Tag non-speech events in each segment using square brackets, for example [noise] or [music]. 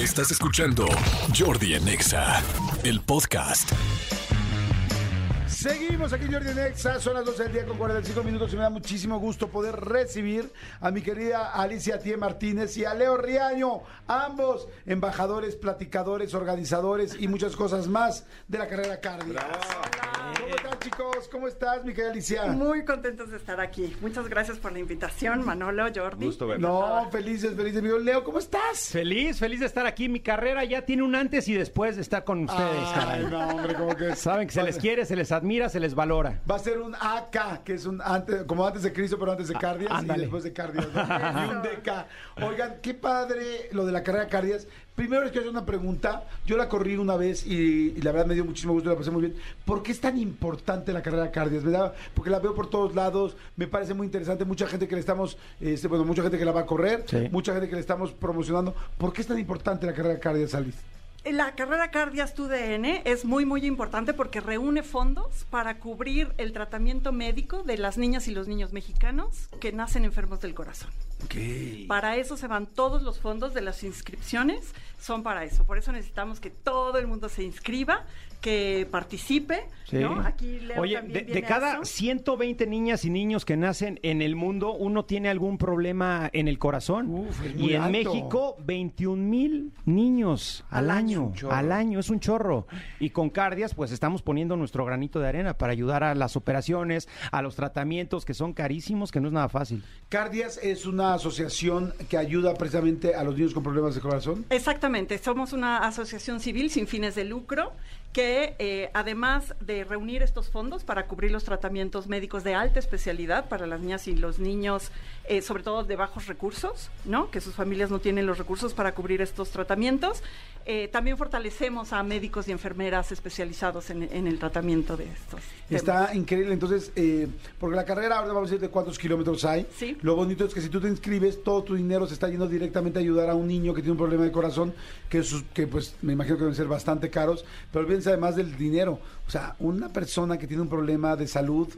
Estás escuchando Jordi en Exa, el podcast. Seguimos aquí en Jordi Nexa, son las 12 del día con 45 minutos y me da muchísimo gusto poder recibir a mi querida Alicia Tie Martínez y a Leo Riaño, ambos embajadores, platicadores, organizadores y muchas cosas más de la carrera cardio. ¿Cómo están chicos? ¿Cómo estás mi querida Alicia? Muy contentos de estar aquí. Muchas gracias por la invitación, Manolo, Jordi. Gusto verlo. No, felices, felices. Mi Leo, ¿cómo estás? Feliz, feliz de estar aquí. Mi carrera ya tiene un antes y después de estar con ustedes. Ay, caray. no, hombre, como que Saben que se les quiere, se les admira, se les valora. Va a ser un AK, que es un antes, como antes de Cristo, pero antes de Cardias y después de Cardias. ¿no? [laughs] y un DK. Oigan, qué padre lo de la carrera Cardias. Primero les quiero hacer una pregunta. Yo la corrí una vez y, y la verdad me dio muchísimo gusto, la pasé muy bien. ¿Por qué es tan importante la carrera Cardias? ¿Verdad? Porque la veo por todos lados, me parece muy interesante. Mucha gente que le estamos, este, bueno, mucha gente que la va a correr, Sí. mucha gente que le estamos promocionando. ¿Por qué es tan importante la carrera Cardias, Alice? La carrera Cardias TUDN es muy, muy importante porque reúne fondos para cubrir el tratamiento médico de las niñas y los niños mexicanos que nacen enfermos del corazón. Para eso se van todos los fondos de las inscripciones, son para eso. Por eso necesitamos que todo el mundo se inscriba, que participe. ¿no? Aquí Leo Oye, también de, de cada eso. 120 niñas y niños que nacen en el mundo, uno tiene algún problema en el corazón. Uf, es muy y en alto. México, 21 mil niños al, Al año. año. Al año, es un chorro. Y con Cardias, pues estamos poniendo nuestro granito de arena para ayudar a las operaciones, a los tratamientos que son carísimos, que no es nada fácil. Cardias es una asociación que ayuda precisamente a los niños con problemas de corazón. Exactamente, somos una asociación civil sin fines de lucro que eh, además de reunir estos fondos para cubrir los tratamientos médicos de alta especialidad para las niñas y los niños, eh, sobre todo de bajos recursos, ¿no? que sus familias no tienen los recursos para cubrir estos tratamientos, eh, también fortalecemos a médicos y enfermeras especializados en, en el tratamiento de estos. Está temas. increíble, entonces, eh, porque la carrera ahora vamos a decir de cuántos kilómetros hay. Sí. Lo bonito es que si tú te inscribes, todo tu dinero se está yendo directamente a ayudar a un niño que tiene un problema de corazón, que, sus- que pues me imagino que deben ser bastante caros, pero olvídense además del dinero. O sea, una persona que tiene un problema de salud,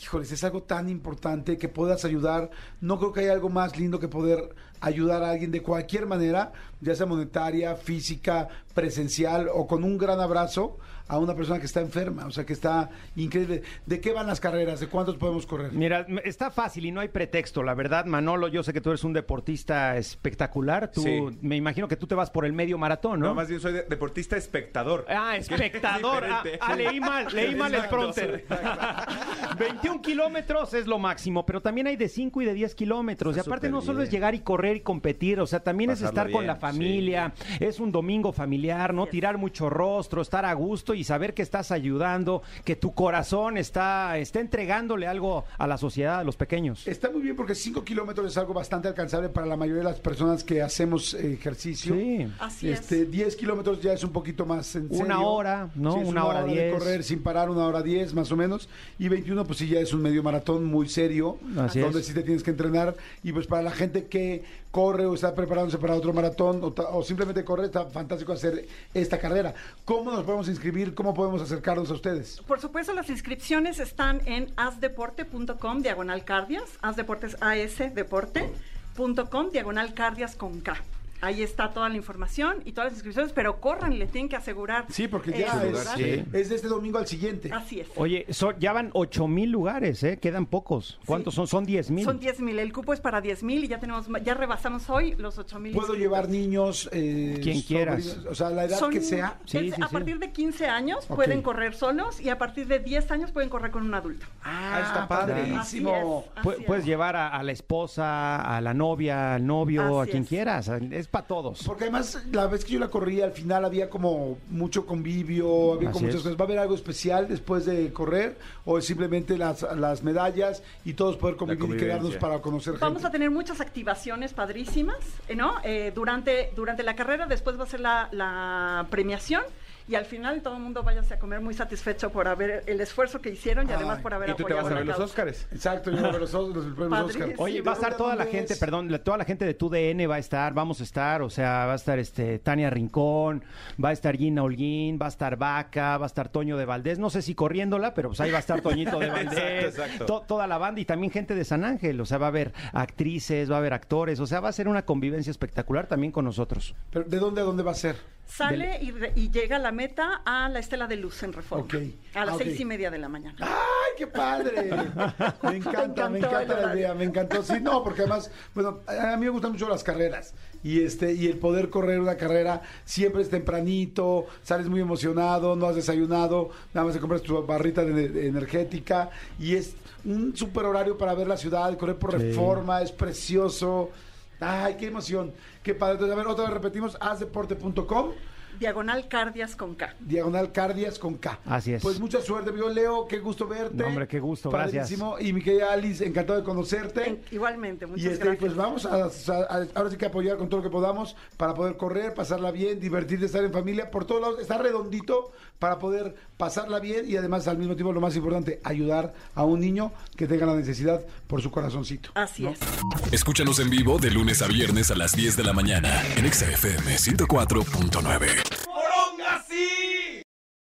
híjoles, es algo tan importante que puedas ayudar. No creo que haya algo más lindo que poder ayudar a alguien de cualquier manera, ya sea monetaria, física, presencial o con un gran abrazo a una persona que está enferma, o sea, que está increíble. ¿De qué van las carreras? ¿De cuántos podemos correr? Mira, está fácil y no hay pretexto, la verdad, Manolo, yo sé que tú eres un deportista espectacular, tú, Sí. me imagino que tú te vas por el medio maratón, ¿no? No, más bien soy de- deportista espectador. Ah, [laughs] espectador. Ah, ah, leí mal, leí [laughs] mal el pronter. [laughs] 21 kilómetros es lo máximo, pero también hay de 5 y de 10 kilómetros. Y aparte no solo es llegar y correr y competir, o sea, también es estar con la familia, es un domingo familiar, ¿no? Es. Tirar mucho rostro, estar a gusto y saber que estás ayudando, que tu corazón está, está entregándole algo a la sociedad, a los pequeños. Está muy bien porque 5 kilómetros es algo bastante alcanzable para la mayoría de las personas que hacemos ejercicio. Sí. Así es. Este, 10 kilómetros ya es un poquito más en Una serio. hora, ¿no? Sí, es Una hora de diez. correr sin parar, una hora 10 más o menos. Y 21 pues sí ya es un medio maratón muy serio, Así donde es. sí te tienes que entrenar. Y pues para la gente que corre o está preparándose para otro maratón o, simplemente corre, está fantástico hacer esta carrera. ¿Cómo nos podemos inscribir? ¿Cómo podemos acercarnos a ustedes? Por supuesto, las inscripciones están en asdeporte.com, diagonal cardias, asdeportes, asdeporte.com, diagonal cardias con K. Ahí está toda la información y todas las inscripciones, pero corran, le tienen que asegurar. Sí, porque eh, ya su es, lugar. Sí. es de este domingo al siguiente. Así es. Oye, so- ya van 8 mil lugares, ¿eh? Quedan pocos. ¿Cuántos son? Son 10 mil. Son 10 mil, el cupo es para 10 mil y ya tenemos, ya rebasamos hoy los 8 mil. Puedo llevar niños, eh, Quien quieras. o sea, la edad Son- que sea. Sí, es sí, a sí. partir de 15 años pueden correr solos y a partir de 10 años pueden correr con un adulto. Ah, está padrísimo. padrísimo. Así es. Pu- puedes llevar a, a la esposa, a la novia, al novio, Así a quien es. quieras. Es para todos. Porque además, la vez que yo la corrí, al final había como mucho convivio, había como muchas es. cosas. ¿Va a haber algo especial después de correr? ¿O es simplemente las, las medallas y todos poder convivir y quedarnos para conocer Vamos gente? a tener muchas activaciones padrísimas, ¿no? Eh, durante, durante la carrera, después va a ser la, la premiación y al final todo el mundo váyase a comer muy satisfecho por haber el esfuerzo que hicieron y además por haber Y tú te vas a ver los. Óscares. Exacto, yo los, los, los, los premios Oscar. Padrísimo. Oye, va a estar toda la ¿Dónde gente, perdón, la- toda la gente de tu DN va a estar, vamos a estar, o sea, va a estar este Tania Rincón, va a estar Gina Holguín, va a estar Vaca, va a estar Toño de Valdés, no sé si corriéndola, pero pues ahí va a estar Toñito de Valdés, Exacto, exacto. to- toda la banda y también gente de San Ángel, o sea, va a haber actrices, va a haber actores, o sea, va a ser una convivencia espectacular también con nosotros. Pero, ¿De dónde a dónde va a ser? Sale y, re- y llega a la meta a la Estela de Luz en Reforma. A las Ah, seis y media de la mañana. ¡Ay, qué padre! [laughs] Me encanta, me encanta la idea, me encantó. Sí, no, porque además, bueno, a mí me gustan mucho las carreras. Y este, y el poder correr una carrera siempre es tempranito, sales muy emocionado, no has desayunado, nada más te compras tu barrita de, de energética y es un super horario para ver la ciudad, correr por reforma, es precioso. Ay, qué emoción, qué padre. Entonces, a ver, otra vez repetimos, hazdeporte.com. Diagonal Cardias con K. Diagonal Cardias con K. Así es. Pues mucha suerte, yo Leo, qué gusto verte. No, hombre, qué gusto, gracias. Padrísimo. Y mi querida Alice, encantado de conocerte. En- igualmente, muchas y este, gracias. pues vamos a, a- a- ahora sí que apoyar con todo lo que podamos para poder correr, pasarla bien, divertirte, estar en familia, por todos lados, estar redondito para poder pasarla bien y además al mismo tiempo lo más importante, ayudar a un niño que tenga la necesidad por su corazoncito. Así es. Escúchanos en vivo de lunes a viernes a las 10 de la mañana en Exa FM 104.9.